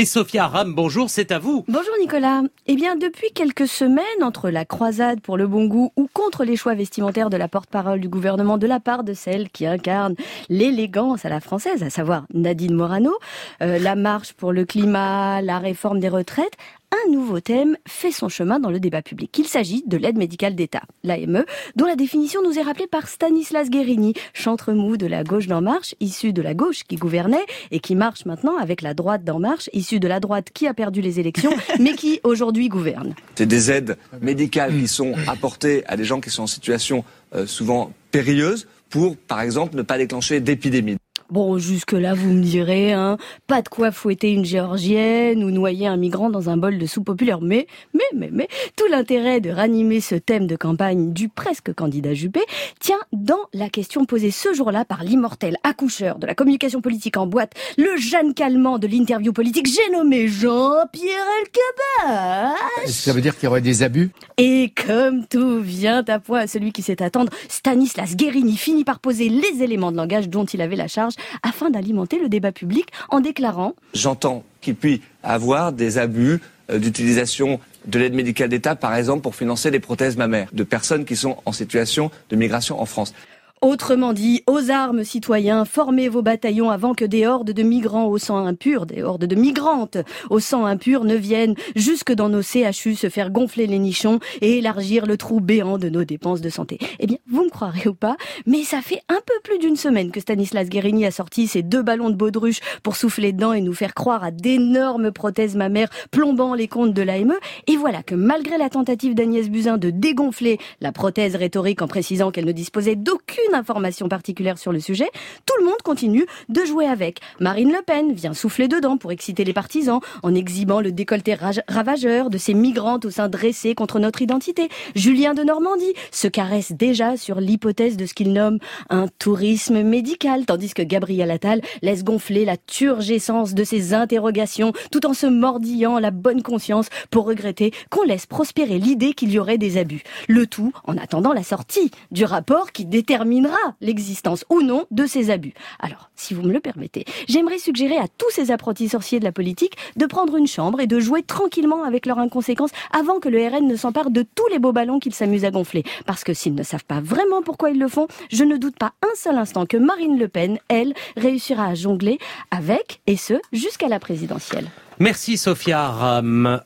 Et Sophia Ram, bonjour, c'est à vous. Bonjour Nicolas. Eh bien, depuis quelques semaines, entre la croisade pour le bon goût ou contre les choix vestimentaires de la porte-parole du gouvernement de la part de celle qui incarne l'élégance à la française, à savoir Nadine Morano, euh, la marche pour le climat, la réforme des retraites, un nouveau thème fait son chemin dans le débat public. Il s'agit de l'aide médicale d'État, l'AME, dont la définition nous est rappelée par Stanislas Guérini, chantre mou de la gauche d'En Marche, issu de la gauche qui gouvernait et qui marche maintenant avec la droite d'En Marche, de la droite qui a perdu les élections, mais qui aujourd'hui gouverne. C'est des aides médicales qui sont apportées à des gens qui sont en situation euh, souvent périlleuse pour, par exemple, ne pas déclencher d'épidémie. Bon, jusque-là, vous me direz, hein, pas de quoi fouetter une géorgienne ou noyer un migrant dans un bol de soupe populaire. Mais, mais, mais, mais, tout l'intérêt de ranimer ce thème de campagne du presque candidat Juppé tient dans la question posée ce jour-là par l'immortel accoucheur de la communication politique en boîte, le Jeanne Calment de l'interview politique, j'ai nommé Jean-Pierre Elkabbach. Ça veut dire qu'il y aurait des abus Et comme tout vient à point à celui qui sait attendre, Stanislas Guérini finit par poser les éléments de langage dont il avait la charge afin d'alimenter le débat public en déclarant J'entends qu'il puisse avoir des abus euh, d'utilisation de l'aide médicale d'État, par exemple, pour financer des prothèses mammaires de personnes qui sont en situation de migration en France. Autrement dit, aux armes citoyens, formez vos bataillons avant que des hordes de migrants au sang impur, des hordes de migrantes au sang impur ne viennent jusque dans nos CHU se faire gonfler les nichons et élargir le trou béant de nos dépenses de santé. Eh bien, vous me croirez ou pas, mais ça fait un peu plus d'une semaine que Stanislas Guérini a sorti ses deux ballons de baudruche pour souffler dedans et nous faire croire à d'énormes prothèses mammaires plombant les comptes de l'AME. Et voilà que malgré la tentative d'Agnès Buzyn de dégonfler la prothèse rhétorique en précisant qu'elle ne disposait d'aucune information particulière sur le sujet, tout le monde continue de jouer avec. Marine Le Pen vient souffler dedans pour exciter les partisans en exhibant le décolleté ravageur de ces migrantes au sein dressé contre notre identité. Julien de Normandie se caresse déjà sur l'hypothèse de ce qu'il nomme un tourisme médical, tandis que Gabriel Attal laisse gonfler la turgescence de ses interrogations tout en se mordillant la bonne conscience pour regretter qu'on laisse prospérer l'idée qu'il y aurait des abus. Le tout en attendant la sortie du rapport qui détermine l'existence ou non de ces abus. Alors, si vous me le permettez, j'aimerais suggérer à tous ces apprentis sorciers de la politique de prendre une chambre et de jouer tranquillement avec leur inconséquence avant que le RN ne s'empare de tous les beaux ballons qu'ils s'amusent à gonfler. Parce que s'ils ne savent pas vraiment pourquoi ils le font, je ne doute pas un seul instant que Marine Le Pen, elle, réussira à jongler avec, et ce, jusqu'à la présidentielle. Merci Sophia Ram.